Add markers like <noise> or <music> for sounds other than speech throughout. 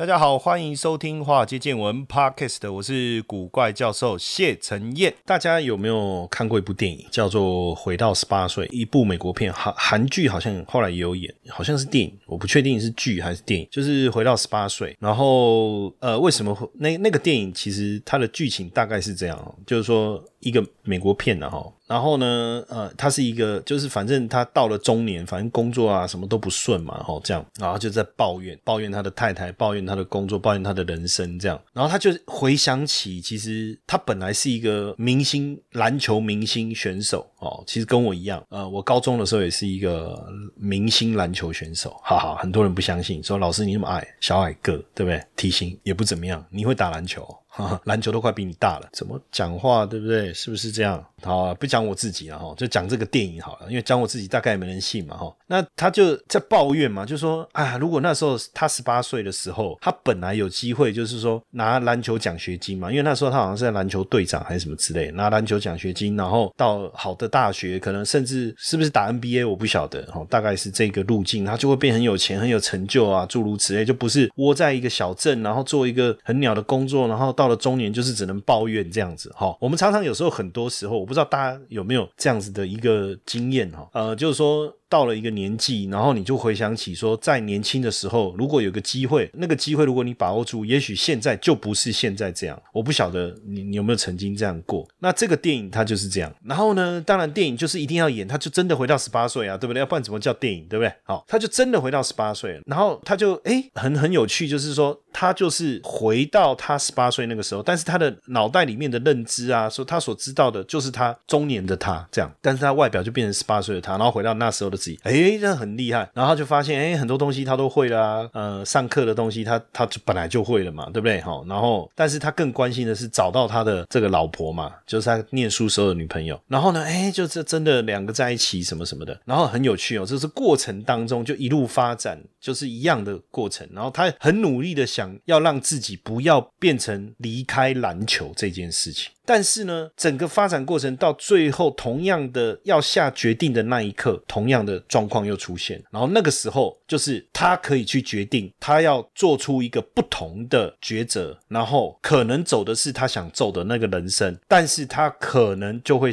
大家好，欢迎收听《华尔街见闻》Podcast，我是古怪教授谢承彦。大家有没有看过一部电影，叫做《回到十八岁》？一部美国片，韩韩剧好像后来也有演，好像是电影，我不确定是剧还是电影。就是《回到十八岁》，然后呃，为什么会那那个电影？其实它的剧情大概是这样，就是说一个美国片的哈。然后呢，呃，他是一个，就是反正他到了中年，反正工作啊什么都不顺嘛，吼这样，然后就在抱怨，抱怨他的太太，抱怨他的工作，抱怨他的人生这样。然后他就回想起，其实他本来是一个明星篮球明星选手哦，其实跟我一样，呃，我高中的时候也是一个明星篮球选手，哈哈，很多人不相信，说老师你那么矮，小矮个，对不对？体型也不怎么样，你会打篮球？哈 <laughs> 哈篮球都快比你大了，怎么讲话对不对？是不是这样？好，啊不讲我自己了哈，就讲这个电影好了，因为讲我自己大概也没人信嘛哈。那他就在抱怨嘛，就说啊，如果那时候他十八岁的时候，他本来有机会就是说拿篮球奖学金嘛，因为那时候他好像是在篮球队长还是什么之类，拿篮球奖学金，然后到好的大学，可能甚至是不是打 NBA 我不晓得哈，大概是这个路径，他就会变很有钱、很有成就啊，诸如此类，就不是窝在一个小镇，然后做一个很鸟的工作，然后到了中年就是只能抱怨这样子哈。我们常常有时候很多时候，我不知道大家有没有这样子的一个经验哈，呃，就是说。到了一个年纪，然后你就回想起说，在年轻的时候，如果有个机会，那个机会如果你把握住，也许现在就不是现在这样。我不晓得你你有没有曾经这样过。那这个电影它就是这样。然后呢，当然电影就是一定要演，他就真的回到十八岁啊，对不对？要不然怎么叫电影，对不对？好，他就真的回到十八岁，然后他就哎，很很有趣，就是说他就是回到他十八岁那个时候，但是他的脑袋里面的认知啊，说他所知道的就是他中年的他这样，但是他外表就变成十八岁的他，然后回到那时候的。自己哎，这很厉害，然后就发现哎，很多东西他都会啦，呃，上课的东西他他就本来就会了嘛，对不对？好，然后但是他更关心的是找到他的这个老婆嘛，就是他念书时候的女朋友。然后呢，哎，就是真的两个在一起什么什么的，然后很有趣哦，这是过程当中就一路发展，就是一样的过程。然后他很努力的想要让自己不要变成离开篮球这件事情。但是呢，整个发展过程到最后，同样的要下决定的那一刻，同样的状况又出现。然后那个时候，就是他可以去决定，他要做出一个不同的抉择，然后可能走的是他想走的那个人生，但是他可能就会。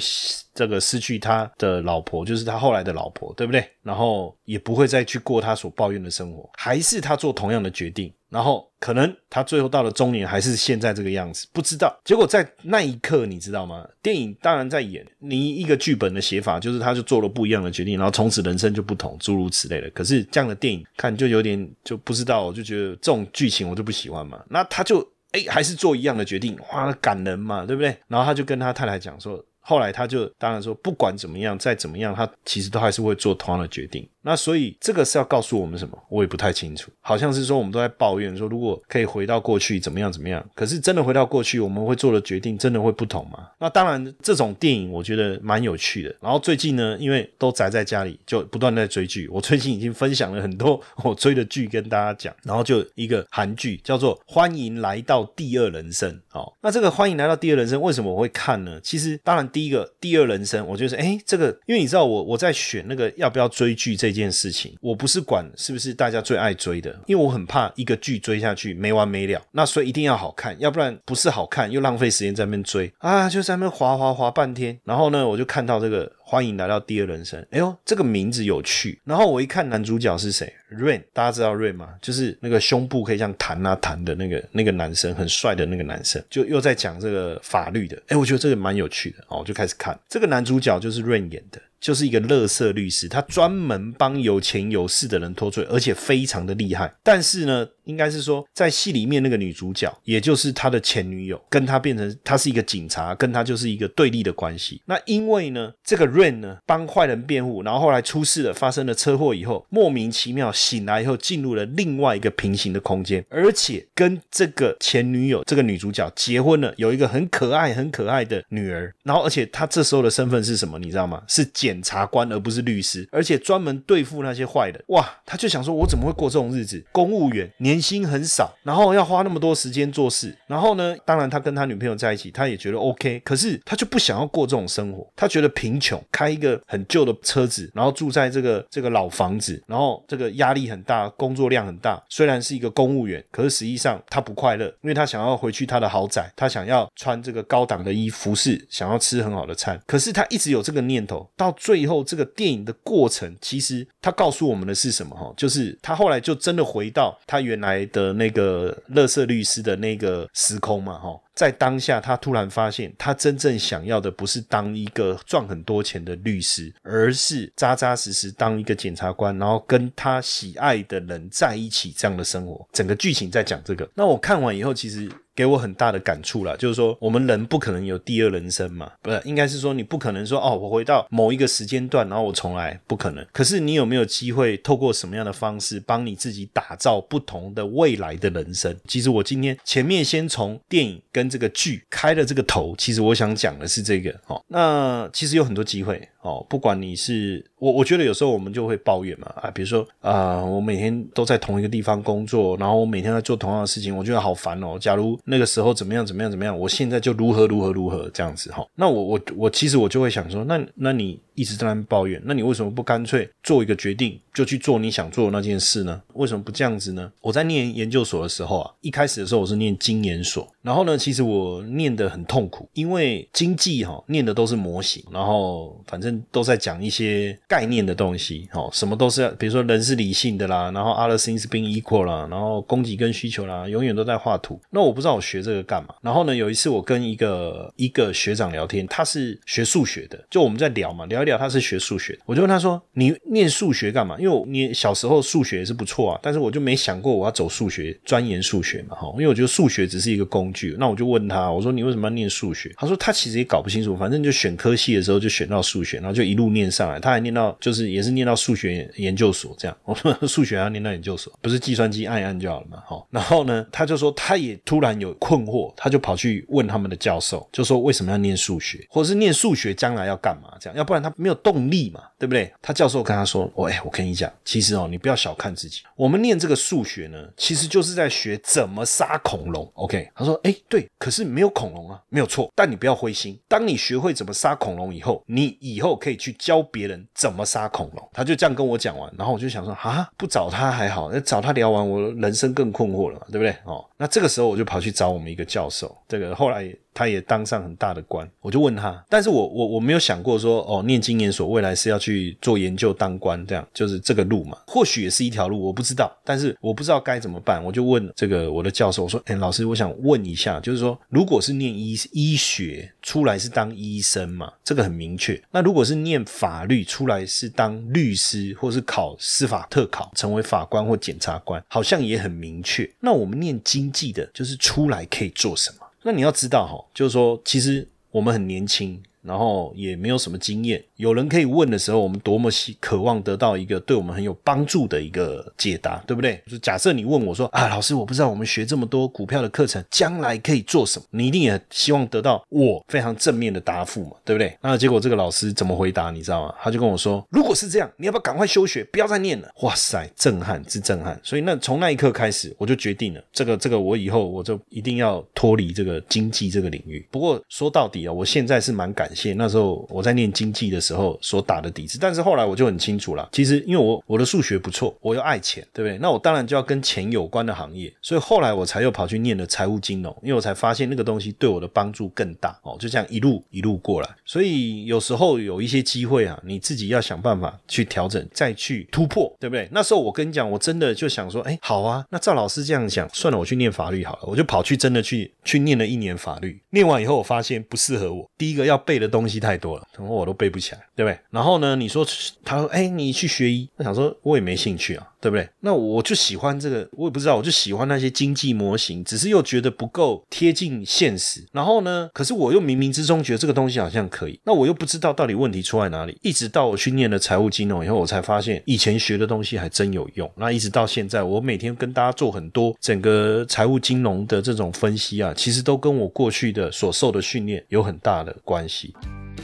这个失去他的老婆，就是他后来的老婆，对不对？然后也不会再去过他所抱怨的生活，还是他做同样的决定，然后可能他最后到了中年，还是现在这个样子，不知道。结果在那一刻，你知道吗？电影当然在演你一个剧本的写法，就是他就做了不一样的决定，然后从此人生就不同，诸如此类的。可是这样的电影看就有点就不知道，我就觉得这种剧情我就不喜欢嘛。那他就哎还是做一样的决定，哇，感人嘛，对不对？然后他就跟他太太讲说。后来他就当然说，不管怎么样，再怎么样，他其实都还是会做同样的决定。那所以这个是要告诉我们什么？我也不太清楚。好像是说我们都在抱怨说，如果可以回到过去怎么样怎么样。可是真的回到过去，我们会做的决定真的会不同吗？那当然，这种电影我觉得蛮有趣的。然后最近呢，因为都宅在家里，就不断在追剧。我最近已经分享了很多我追的剧跟大家讲。然后就一个韩剧叫做《欢迎来到第二人生》。哦，那这个《欢迎来到第二人生》为什么我会看呢？其实当然第一个第二人生，我就是哎，这个因为你知道我我在选那个要不要追剧这。件事情，我不是管是不是大家最爱追的，因为我很怕一个剧追下去没完没了，那所以一定要好看，要不然不是好看又浪费时间在那边追啊，就在那边滑滑滑半天，然后呢，我就看到这个。欢迎来到第二人生。哎呦，这个名字有趣。然后我一看男主角是谁，Rain，大家知道 Rain 吗？就是那个胸部可以这样弹啊弹的那个那个男生，很帅的那个男生，就又在讲这个法律的。哎，我觉得这个蛮有趣的哦，我就开始看。这个男主角就是 Rain 演的，就是一个乐色律师，他专门帮有钱有势的人脱罪，而且非常的厉害。但是呢。应该是说在戏里面那个女主角，也就是他的前女友，跟他变成他是一个警察，跟他就是一个对立的关系。那因为呢，这个 Rain 呢帮坏人辩护，然后后来出事了，发生了车祸以后，莫名其妙醒来以后进入了另外一个平行的空间，而且跟这个前女友这个女主角结婚了，有一个很可爱很可爱的女儿。然后而且他这时候的身份是什么？你知道吗？是检察官，而不是律师，而且专门对付那些坏人。哇，他就想说，我怎么会过这种日子？公务员年薪很少，然后要花那么多时间做事。然后呢，当然他跟他女朋友在一起，他也觉得 OK，可是他就不想要过这种生活。他觉得贫穷，开一个很旧的车子，然后住在这个这个老房子，然后这个压力很大，工作量很大。虽然是一个公务员，可是实际上他不快乐，因为他想要回去他的豪宅，他想要穿这个高档的衣服饰，想要吃很好的餐。可是他一直有这个念头，到最后这个电影的过程，其实他告诉我们的是什么？哈，就是他后来就真的回到他原来来的那个乐色律师的那个时空嘛，哈。在当下，他突然发现，他真正想要的不是当一个赚很多钱的律师，而是扎扎实实当一个检察官，然后跟他喜爱的人在一起这样的生活。整个剧情在讲这个。那我看完以后，其实。给我很大的感触了，就是说我们人不可能有第二人生嘛，不是，应该是说你不可能说哦，我回到某一个时间段，然后我重来，不可能。可是你有没有机会透过什么样的方式帮你自己打造不同的未来的人生？其实我今天前面先从电影跟这个剧开了这个头，其实我想讲的是这个哦。那其实有很多机会哦，不管你是我，我觉得有时候我们就会抱怨嘛啊，比如说啊，我每天都在同一个地方工作，然后我每天在做同样的事情，我觉得好烦哦。假如那个时候怎么样怎么样怎么样，我现在就如何如何如何这样子哈。那我我我其实我就会想说，那那你一直在那抱怨，那你为什么不干脆做一个决定，就去做你想做的那件事呢？为什么不这样子呢？我在念研究所的时候啊，一开始的时候我是念经研所，然后呢，其实我念的很痛苦，因为经济哈念的都是模型，然后反正都在讲一些概念的东西，哈，什么都是比如说人是理性的啦，然后 other things being equal 啦，然后供给跟需求啦，永远都在画图。那我不知道我学这个。干嘛？然后呢？有一次我跟一个一个学长聊天，他是学数学的，就我们在聊嘛，聊一聊，他是学数学的，我就问他说：“你念数学干嘛？”因为我你小时候数学也是不错啊，但是我就没想过我要走数学，钻研数学嘛，哈，因为我觉得数学只是一个工具。那我就问他，我说：“你为什么要念数学？”他说：“他其实也搞不清楚，反正就选科系的时候就选到数学，然后就一路念上来，他还念到就是也是念到数学研究所这样。我说 <laughs> 数学要念到研究所，不是计算机按一按就好了嘛，哈。然后呢，他就说他也突然有困。惑，他就跑去问他们的教授，就说为什么要念数学，或者是念数学将来要干嘛？这样，要不然他没有动力嘛，对不对？他教授跟他说：“喂，我跟你讲，其实哦，你不要小看自己，我们念这个数学呢，其实就是在学怎么杀恐龙。”OK，他说：“哎，对，可是没有恐龙啊，没有错。但你不要灰心，当你学会怎么杀恐龙以后，你以后我可以去教别人怎么杀恐龙。”他就这样跟我讲完，然后我就想说：“啊，不找他还好，那找他聊完，我人生更困惑了嘛，对不对？”哦，那这个时候我就跑去找我们一个教授，这个后来。他也当上很大的官，我就问他，但是我我我没有想过说，哦，念经研所未来是要去做研究当官，这样就是这个路嘛，或许也是一条路，我不知道，但是我不知道该怎么办，我就问这个我的教授，我说，哎，老师，我想问一下，就是说，如果是念医医学出来是当医生嘛，这个很明确，那如果是念法律出来是当律师，或是考司法特考成为法官或检察官，好像也很明确，那我们念经记得，就是出来可以做什么？那你要知道哈，就是说，其实我们很年轻。然后也没有什么经验，有人可以问的时候，我们多么希渴望得到一个对我们很有帮助的一个解答，对不对？就是假设你问我说啊，老师，我不知道我们学这么多股票的课程，将来可以做什么？你一定也希望得到我非常正面的答复嘛，对不对？那结果这个老师怎么回答？你知道吗？他就跟我说，如果是这样，你要不要赶快休学，不要再念了？哇塞，震撼之震撼！所以那从那一刻开始，我就决定了，这个这个我以后我就一定要脱离这个经济这个领域。不过说到底啊，我现在是蛮感。那时候我在念经济的时候所打的底子，但是后来我就很清楚了。其实因为我我的数学不错，我又爱钱，对不对？那我当然就要跟钱有关的行业。所以后来我才又跑去念了财务金融，因为我才发现那个东西对我的帮助更大哦。就这样一路一路过来。所以有时候有一些机会啊，你自己要想办法去调整，再去突破，对不对？那时候我跟你讲，我真的就想说，哎，好啊，那赵老师这样想，算了，我去念法律好了。我就跑去真的去去念了一年法律。念完以后，我发现不适合我。第一个要背的。东西太多了，然后我都背不起来。对不对？然后呢，你说他说，哎，你去学医，我想说我也没兴趣啊。对不对？那我就喜欢这个，我也不知道，我就喜欢那些经济模型，只是又觉得不够贴近现实。然后呢，可是我又冥冥之中觉得这个东西好像可以，那我又不知道到底问题出在哪里。一直到我去念了财务金融以后，我才发现以前学的东西还真有用。那一直到现在，我每天跟大家做很多整个财务金融的这种分析啊，其实都跟我过去的所受的训练有很大的关系。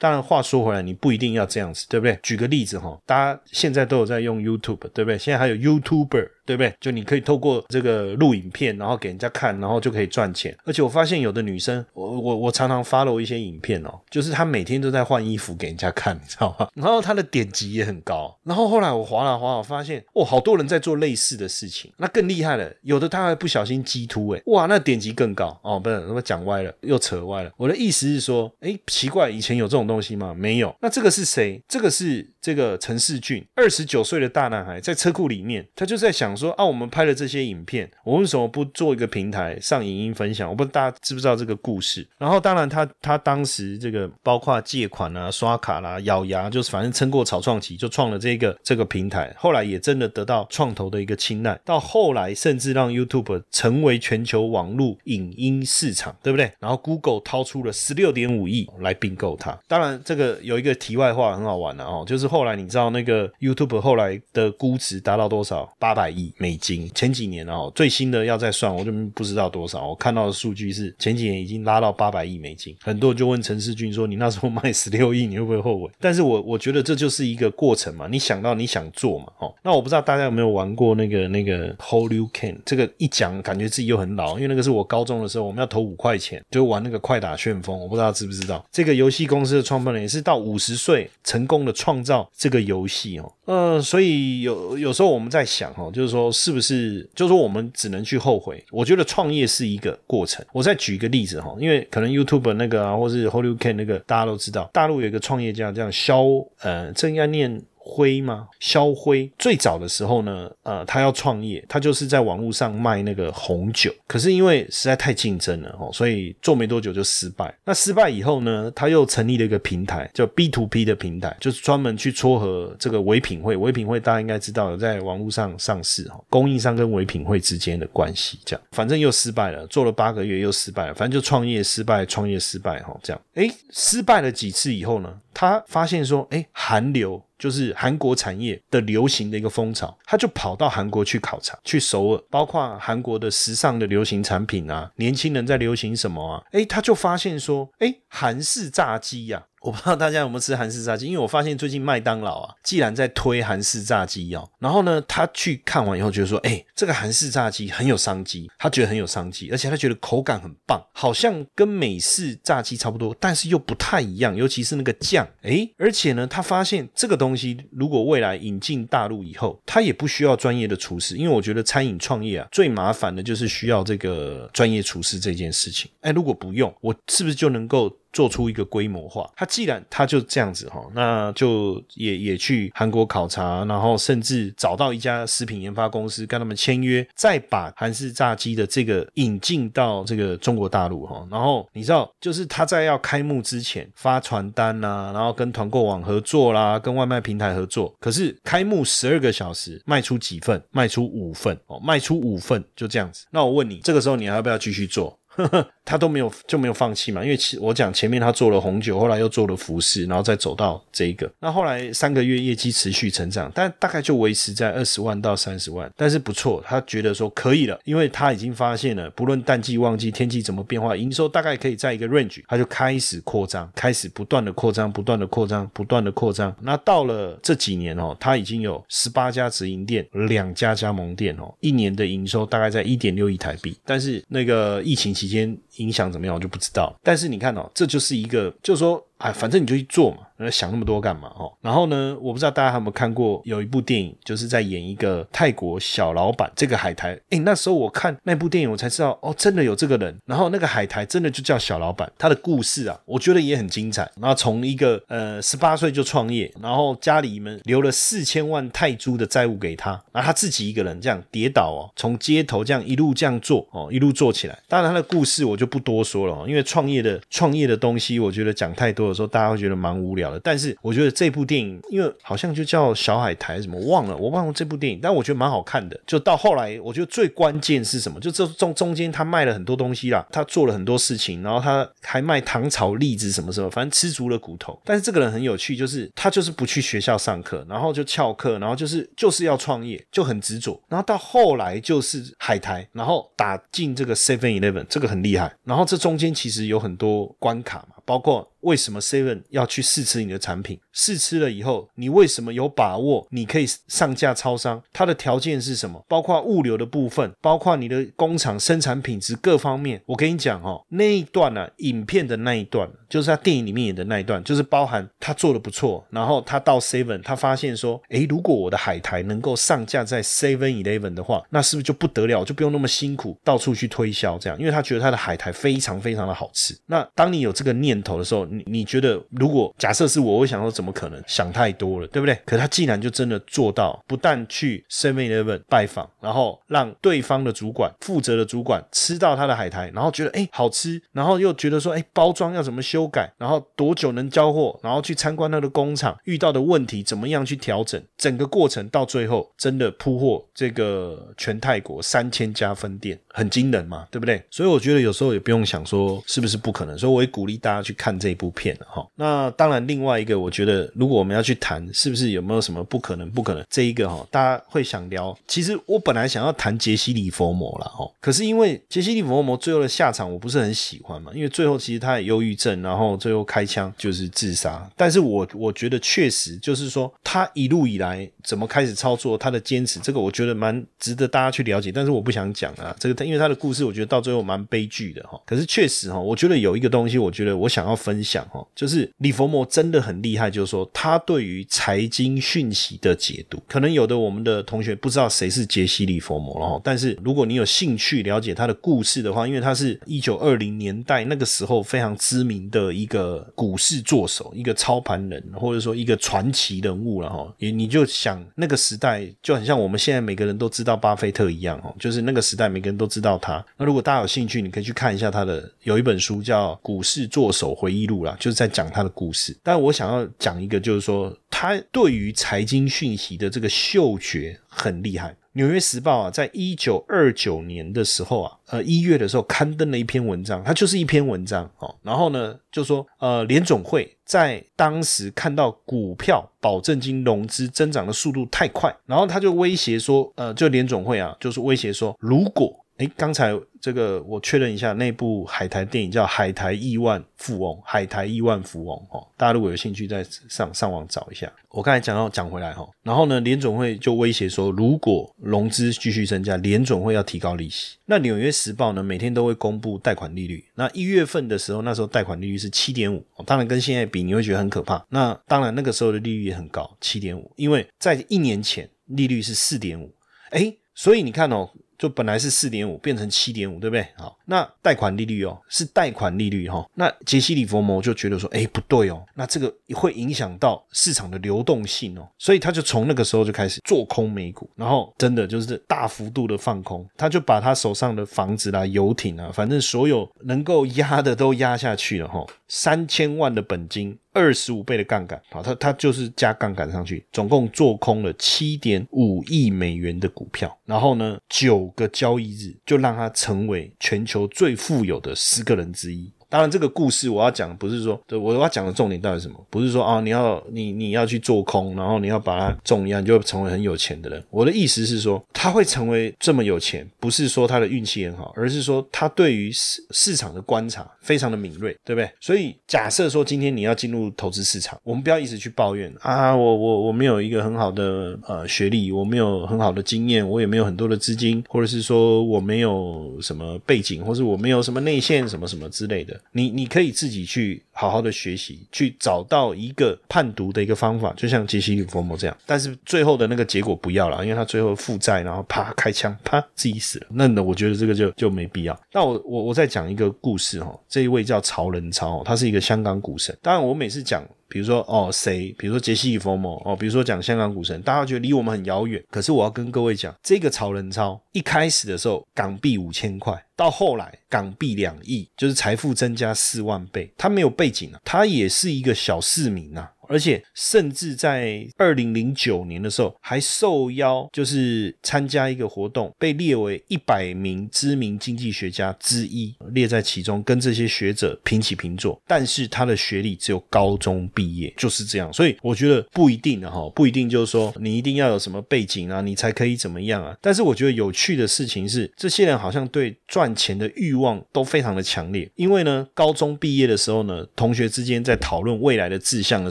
当然，话说回来，你不一定要这样子，对不对？举个例子哈，大家现在都有在用 YouTube，对不对？现在还有 YouTuber。对不对？就你可以透过这个录影片，然后给人家看，然后就可以赚钱。而且我发现有的女生，我我我常常 follow 一些影片哦，就是她每天都在换衣服给人家看，你知道吗？<laughs> 然后她的点击也很高。然后后来我划了划，我发现哦，好多人在做类似的事情。那更厉害了，有的她还不小心激突，哎，哇，那点击更高哦。不是，那么讲歪了，又扯歪了。我的意思是说，哎，奇怪，以前有这种东西吗？没有。那这个是谁？这个是这个陈世俊，二十九岁的大男孩，在车库里面，他就在想说啊，我们拍了这些影片，我为什么不做一个平台上影音分享？我不知道大家知不知道这个故事。然后当然他他当时这个包括借款啊、刷卡啦、咬牙，就是反正撑过草创期，就创了这个这个平台。后来也真的得到创投的一个青睐，到后来甚至让 YouTube 成为全球网络影音市场，对不对？然后 Google 掏出了十六点五亿来并购它。当然这个有一个题外话很好玩的哦，就是后来你知道那个 YouTube 后来的估值达到多少？八百亿美金。前几年哦，最新的要再算，我就不知道多少。我看到的数据是前几年已经拉到八百亿美金。很多人就问陈世军说：“你那时候卖 <laughs> 十六亿，你会不会后悔？”但是我我觉得这就是一个过程嘛。你想到你想做嘛，哦，那我不知道大家有没有玩过那个那个 Hold You Can？这个一讲感觉自己又很老，因为那个是我高中的时候，我们要投五块钱就玩那个快打旋风。我不知道知不知道这个游戏公司的创办人也是到五十岁成功的创造这个游戏哦。呃，所以有有时候我们在想哦，就是说是不是，就是说我们只能去后悔。我觉得创业是一个过程。我再举一个例子哈，因为可能 YouTube 那个啊，或是 Hollywood 那个，大家都知道，大陆有一个创业家，叫肖，呃，这应该念。辉吗？肖辉最早的时候呢，呃，他要创业，他就是在网络上卖那个红酒。可是因为实在太竞争了哦，所以做没多久就失败。那失败以后呢，他又成立了一个平台，叫 B to B 的平台，就是专门去撮合这个唯品会。唯品会大家应该知道，在网络上上市哈，供应商跟唯品会之间的关系这样。反正又失败了，做了八个月又失败了，反正就创业失败，创业失败哈，这样。诶，失败了几次以后呢，他发现说，诶，韩流。就是韩国产业的流行的一个风潮，他就跑到韩国去考察，去首尔，包括韩国的时尚的流行产品啊，年轻人在流行什么啊？诶，他就发现说，诶，韩式炸鸡呀。我不知道大家有没有吃韩式炸鸡，因为我发现最近麦当劳啊，既然在推韩式炸鸡哦，然后呢，他去看完以后觉得说，哎，这个韩式炸鸡很有商机，他觉得很有商机，而且他觉得口感很棒，好像跟美式炸鸡差不多，但是又不太一样，尤其是那个酱，哎，而且呢，他发现这个东西如果未来引进大陆以后，他也不需要专业的厨师，因为我觉得餐饮创业啊，最麻烦的就是需要这个专业厨师这件事情，哎，如果不用，我是不是就能够？做出一个规模化，他既然他就这样子哈，那就也也去韩国考察，然后甚至找到一家食品研发公司跟他们签约，再把韩式炸鸡的这个引进到这个中国大陆哈。然后你知道，就是他在要开幕之前发传单呐，然后跟团购网合作啦，跟外卖平台合作。可是开幕十二个小时卖出几份？卖出五份哦，卖出五份就这样子。那我问你，这个时候你还要不要继续做？<laughs> 他都没有就没有放弃嘛，因为其我讲前面他做了红酒，后来又做了服饰，然后再走到这一个。那后来三个月业绩持续成长，但大概就维持在二十万到三十万，但是不错，他觉得说可以了，因为他已经发现了，不论淡季旺季天气怎么变化，营收大概可以在一个 range，他就开始扩张，开始不断的扩张，不断的扩张，不断的扩张。那到了这几年哦，他已经有十八家直营店，两家加盟店哦，一年的营收大概在一点六亿台币，但是那个疫情期间天影响怎么样，我就不知道。但是你看哦，这就是一个，就是说。哎，反正你就去做嘛，想那么多干嘛？哦，然后呢，我不知道大家有没有看过有一部电影，就是在演一个泰国小老板这个海苔。哎，那时候我看那部电影，我才知道哦，真的有这个人。然后那个海苔真的就叫小老板，他的故事啊，我觉得也很精彩。然后从一个呃十八岁就创业，然后家里面留了四千万泰铢的债务给他，然后他自己一个人这样跌倒哦，从街头这样一路这样做哦，一路做起来。当然他的故事我就不多说了，因为创业的创业的东西，我觉得讲太多。有时候大家会觉得蛮无聊的，但是我觉得这部电影，因为好像就叫小海苔什么忘了，我忘了这部电影，但我觉得蛮好看的。就到后来，我觉得最关键是什么？就这中中间他卖了很多东西啦，他做了很多事情，然后他还卖糖炒栗子什么什么，反正吃足了骨头。但是这个人很有趣，就是他就是不去学校上课，然后就翘课，然后就是就是要创业，就很执着。然后到后来就是海苔，然后打进这个 Seven Eleven，这个很厉害。然后这中间其实有很多关卡嘛，包括。为什么 Seven 要去试吃你的产品？试吃了以后，你为什么有把握你可以上架超商？它的条件是什么？包括物流的部分，包括你的工厂生产品质各方面。我跟你讲哦，那一段呢，影片的那一段，就是他电影里面演的那一段，就是包含他做的不错。然后他到 Seven，他发现说，诶，如果我的海苔能够上架在 Seven Eleven 的话，那是不是就不得了？就不用那么辛苦到处去推销这样，因为他觉得他的海苔非常非常的好吃。那当你有这个念头的时候，你你觉得如果假设是我，会想说怎么可能想太多了，对不对？可他既然就真的做到，不但去 Seven Eleven 拜访，然后让对方的主管负责的主管吃到他的海苔，然后觉得哎好吃，然后又觉得说哎包装要怎么修改，然后多久能交货，然后去参观他的工厂，遇到的问题怎么样去调整，整个过程到最后真的铺货这个全泰国三千家分店，很惊人嘛，对不对？所以我觉得有时候也不用想说是不是不可能，所以我也鼓励大家去看这部片。哈，那当然，另外一个，我觉得如果我们要去谈，是不是有没有什么不可能？不可能，这一个哈，大家会想聊。其实我本来想要谈杰西·里佛摩了哈，可是因为杰西·里佛摩最后的下场我不是很喜欢嘛，因为最后其实他也忧郁症，然后最后开枪就是自杀。但是我我觉得确实就是说，他一路以来怎么开始操作，他的坚持，这个我觉得蛮值得大家去了解。但是我不想讲啊，这个因为他的故事，我觉得到最后蛮悲剧的哈。可是确实哈，我觉得有一个东西，我觉得我想要分享哈。就是李佛摩真的很厉害，就是说他对于财经讯息的解读，可能有的我们的同学不知道谁是杰西·李佛摩了哈。但是如果你有兴趣了解他的故事的话，因为他是一九二零年代那个时候非常知名的一个股市作手，一个操盘人，或者说一个传奇人物了哈。你你就想那个时代就很像我们现在每个人都知道巴菲特一样哦，就是那个时代每个人都知道他。那如果大家有兴趣，你可以去看一下他的有一本书叫《股市作手走回忆录》啦，就是。在讲他的故事，但我想要讲一个，就是说他对于财经讯息的这个嗅觉很厉害。纽约时报啊，在一九二九年的时候啊，呃一月的时候刊登了一篇文章，它就是一篇文章哦。然后呢，就说呃联总会在当时看到股票保证金融资增长的速度太快，然后他就威胁说，呃，就联总会啊，就是威胁说，如果哎刚才。这个我确认一下，那部海苔电影叫《海苔亿万富翁》，海苔亿万富翁哦，大家如果有兴趣，再上上网找一下。我刚才讲到讲回来哈，然后呢，联总会就威胁说，如果融资继续增加，联总会要提高利息。那《纽约时报》呢，每天都会公布贷款利率。那一月份的时候，那时候贷款利率是七点五，当然跟现在比，你会觉得很可怕。那当然那个时候的利率也很高，七点五，因为在一年前利率是四点五，哎，所以你看哦。就本来是四点五变成七点五，对不对？好，那贷款利率哦，是贷款利率哈。那杰西·里佛摩就觉得说，哎，不对哦，那这个会影响到市场的流动性哦，所以他就从那个时候就开始做空美股，然后真的就是大幅度的放空，他就把他手上的房子啦、游艇啊，反正所有能够压的都压下去了哈。三千万的本金二十五倍的杠杆，好，他他就是加杠杆上去，总共做空了七点五亿美元的股票，然后呢，九个交易日就让他成为全球最富有的十个人之一。当然，这个故事我要讲，不是说，对我要讲的重点到底是什么？不是说啊，你要你你要去做空，然后你要把它重压，你就会成为很有钱的人。我的意思是说，他会成为这么有钱，不是说他的运气很好，而是说他对于市市场的观察非常的敏锐，对不对？所以假设说今天你要进入投资市场，我们不要一直去抱怨啊，我我我没有一个很好的呃学历，我没有很好的经验，我也没有很多的资金，或者是说我没有什么背景，或是我没有什么内线什么什么之类的。你你可以自己去好好的学习，去找到一个判读的一个方法，就像杰西·里佛摩这样。但是最后的那个结果不要了，因为他最后负债，然后啪开枪，啪自己死了。那呢，我觉得这个就就没必要。那我我我再讲一个故事哈，这一位叫曹仁超，他是一个香港股神。当然我每次讲。比如说哦，谁？比如说杰西·弗莫哦，比如说讲香港股神，大家觉得离我们很遥远。可是我要跟各位讲，这个曹仁超一开始的时候港币五千块，到后来港币两亿，就是财富增加四万倍。他没有被景啊，他也是一个小市民啊。而且，甚至在二零零九年的时候，还受邀就是参加一个活动，被列为一百名知名经济学家之一，列在其中，跟这些学者平起平坐。但是他的学历只有高中毕业，就是这样。所以我觉得不一定的哈，不一定就是说你一定要有什么背景啊，你才可以怎么样啊。但是我觉得有趣的事情是，这些人好像对赚钱的欲望都非常的强烈。因为呢，高中毕业的时候呢，同学之间在讨论未来的志向的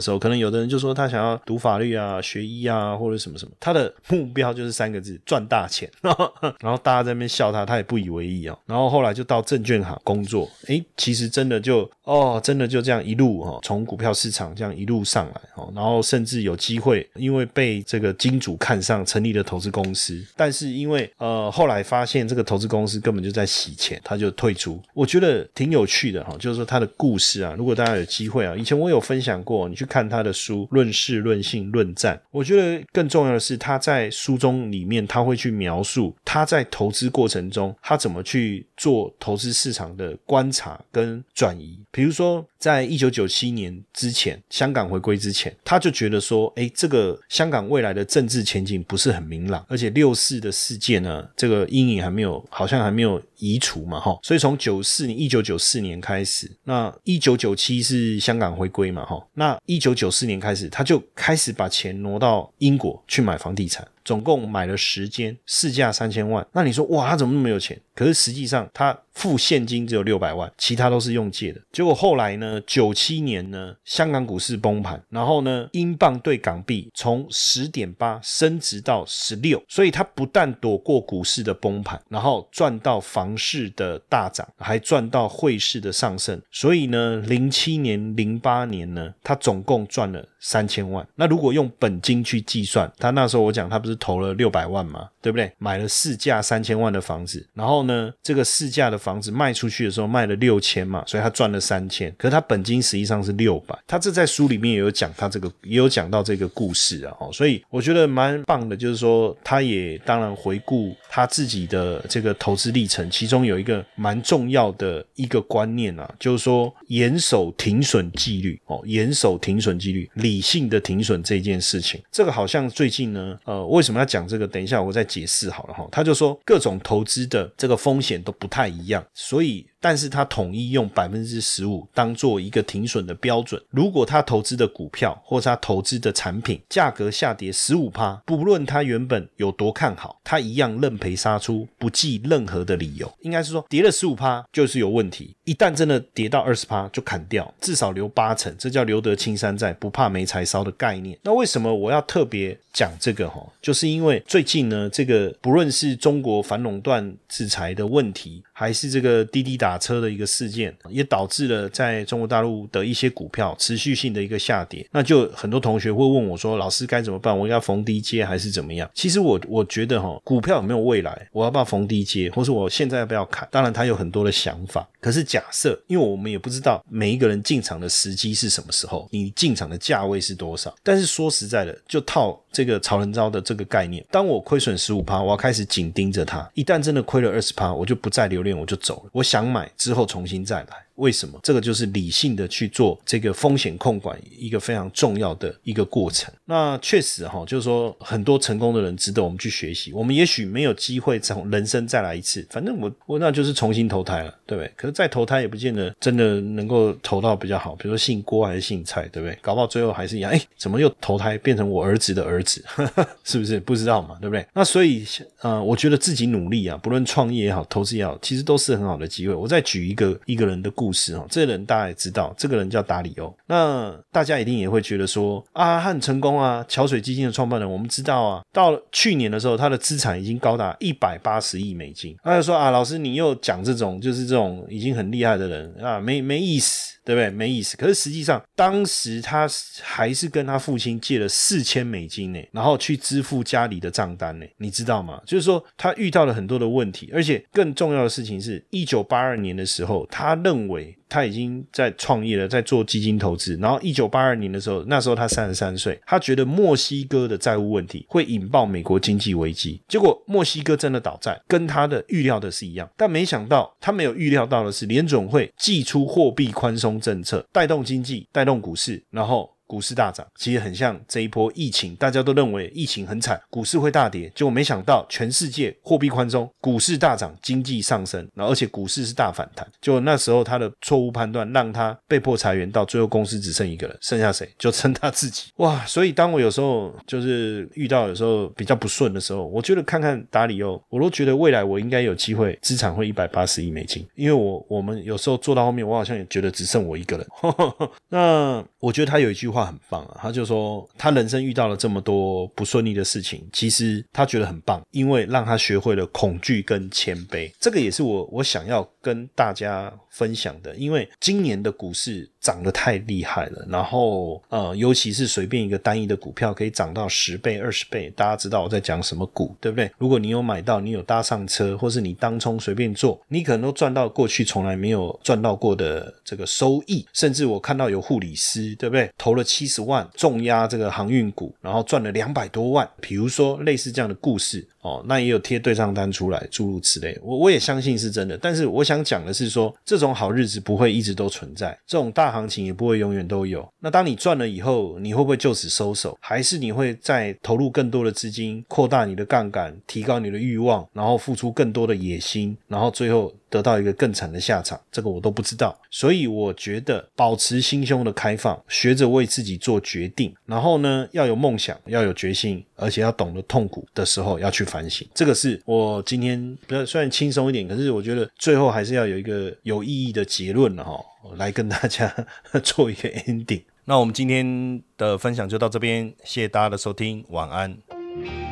时候，可能有的人就说他想要读法律啊、学医啊，或者什么什么，他的 <laughs> 目标就是三个字：赚大钱。<laughs> 然后大家在那边笑他，他也不以为意哦。然后后来就到证券行工作，诶，其实真的就哦，真的就这样一路哈，从股票市场这样一路上来哦，然后甚至有机会，因为被这个金主看上，成立了投资公司。但是因为呃后来发现这个投资公司根本就在洗钱，他就退出。我觉得挺有趣的哈，就是说他的故事啊，如果大家有机会啊，以前我有分享过，你去看他他的书。论事、论性、论战，我觉得更重要的是，他在书中里面他会去描述他在投资过程中，他怎么去做投资市场的观察跟转移。比如说，在一九九七年之前，香港回归之前，他就觉得说，哎，这个香港未来的政治前景不是很明朗，而且六四的事件呢，这个阴影还没有，好像还没有移除嘛，哈。所以从九四年一九九四年开始，那一九九七是香港回归嘛，哈。那一九九四年开始。他就开始把钱挪到英国去买房地产。总共买了十间，市价三千万。那你说哇，他怎么那么有钱？可是实际上他付现金只有六百万，其他都是用借的。结果后来呢，九七年呢，香港股市崩盘，然后呢，英镑对港币从十点八升值到十六，所以他不但躲过股市的崩盘，然后赚到房市的大涨，还赚到汇市的上升。所以呢，零七年、零八年呢，他总共赚了三千万。那如果用本金去计算，他那时候我讲他不是。投了六百万嘛，对不对？买了市价三千万的房子，然后呢，这个市价的房子卖出去的时候卖了六千嘛，所以他赚了三千。可是他本金实际上是六百。他这在书里面也有讲，他这个也有讲到这个故事啊。哦，所以我觉得蛮棒的，就是说他也当然回顾他自己的这个投资历程，其中有一个蛮重要的一个观念啊，就是说严守停损纪律哦，严守停损纪律，理性的停损这件事情，这个好像最近呢，呃，为什么要讲这个？等一下我再解释好了哈。他就说各种投资的这个风险都不太一样，所以。但是他统一用百分之十五当做一个停损的标准。如果他投资的股票或者他投资的产品价格下跌十五趴，不论他原本有多看好，他一样认赔杀出，不计任何的理由。应该是说跌了十五趴就是有问题。一旦真的跌到二十趴就砍掉，至少留八成，这叫留得青山在，不怕没柴烧的概念。那为什么我要特别讲这个？哈，就是因为最近呢，这个不论是中国反垄断制裁的问题，还是这个滴滴打。车的一个事件，也导致了在中国大陆的一些股票持续性的一个下跌。那就很多同学会问我说：“老师该怎么办？我要逢低接还是怎么样？”其实我我觉得哈，股票有没有未来？我要不要逢低接，或是我现在要不要砍？当然，他有很多的想法。可是假设，因为我们也不知道每一个人进场的时机是什么时候，你进场的价位是多少。但是说实在的，就套这个曹仁昭的这个概念，当我亏损十五趴，我要开始紧盯着它。一旦真的亏了二十趴，我就不再留恋，我就走了。我想买之后重新再来。为什么？这个就是理性的去做这个风险控管一个非常重要的一个过程。那确实哈，就是说很多成功的人值得我们去学习。我们也许没有机会从人生再来一次，反正我我那就是重新投胎了，对不对？可是再投胎也不见得真的能够投到比较好，比如说姓郭还是姓蔡，对不对？搞不好最后还是一样，哎，怎么又投胎变成我儿子的儿子？<laughs> 是不是？不知道嘛，对不对？那所以，呃，我觉得自己努力啊，不论创业也好，投资也好，其实都是很好的机会。我再举一个一个人的故事哈，这个人大家也知道，这个人叫达里欧。那大家一定也会觉得说啊，他很成功啊，桥水基金的创办人，我们知道啊，到去年的时候，他的资产已经高达一百八十亿美金。他就说啊，老师你又讲这种就是这种已经很厉害的人啊，没没意思。对不对？没意思。可是实际上，当时他还是跟他父亲借了四千美金呢，然后去支付家里的账单呢。你知道吗？就是说，他遇到了很多的问题，而且更重要的事情是，一九八二年的时候，他认为。他已经在创业了，在做基金投资。然后一九八二年的时候，那时候他三十三岁，他觉得墨西哥的债务问题会引爆美国经济危机。结果墨西哥真的倒债，跟他的预料的是一样。但没想到，他没有预料到的是，联总会祭出货币宽松政策，带动经济，带动股市，然后。股市大涨，其实很像这一波疫情，大家都认为疫情很惨，股市会大跌，结果没想到全世界货币宽松，股市大涨，经济上升，然后而且股市是大反弹。就那时候他的错误判断，让他被迫裁员，到最后公司只剩一个人，剩下谁？就剩他自己。哇！所以当我有时候就是遇到有时候比较不顺的时候，我觉得看看达里欧，我都觉得未来我应该有机会，资产会一百八十亿美金。因为我我们有时候做到后面，我好像也觉得只剩我一个人。<laughs> 那我觉得他有一句话。很棒啊！他就说，他人生遇到了这么多不顺利的事情，其实他觉得很棒，因为让他学会了恐惧跟谦卑。这个也是我我想要跟大家。分享的，因为今年的股市涨得太厉害了，然后呃，尤其是随便一个单一的股票可以涨到十倍、二十倍，大家知道我在讲什么股，对不对？如果你有买到，你有搭上车，或是你当冲随便做，你可能都赚到过去从来没有赚到过的这个收益。甚至我看到有护理师，对不对？投了七十万重压这个航运股，然后赚了两百多万。比如说类似这样的故事。哦，那也有贴对账单出来，诸如此类，我我也相信是真的。但是我想想讲的是说，这种好日子不会一直都存在，这种大行情也不会永远都有。那当你赚了以后，你会不会就此收手？还是你会再投入更多的资金，扩大你的杠杆，提高你的欲望，然后付出更多的野心，然后最后？得到一个更惨的下场，这个我都不知道，所以我觉得保持心胸的开放，学着为自己做决定，然后呢，要有梦想，要有决心，而且要懂得痛苦的时候要去反省。这个是我今天比较虽然轻松一点，可是我觉得最后还是要有一个有意义的结论了哈，来跟大家 <laughs> 做一个 ending。那我们今天的分享就到这边，谢谢大家的收听，晚安。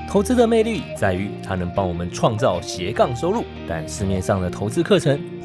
投资的魅力在于它能帮我们创造斜杠收入，但市面上的投资课程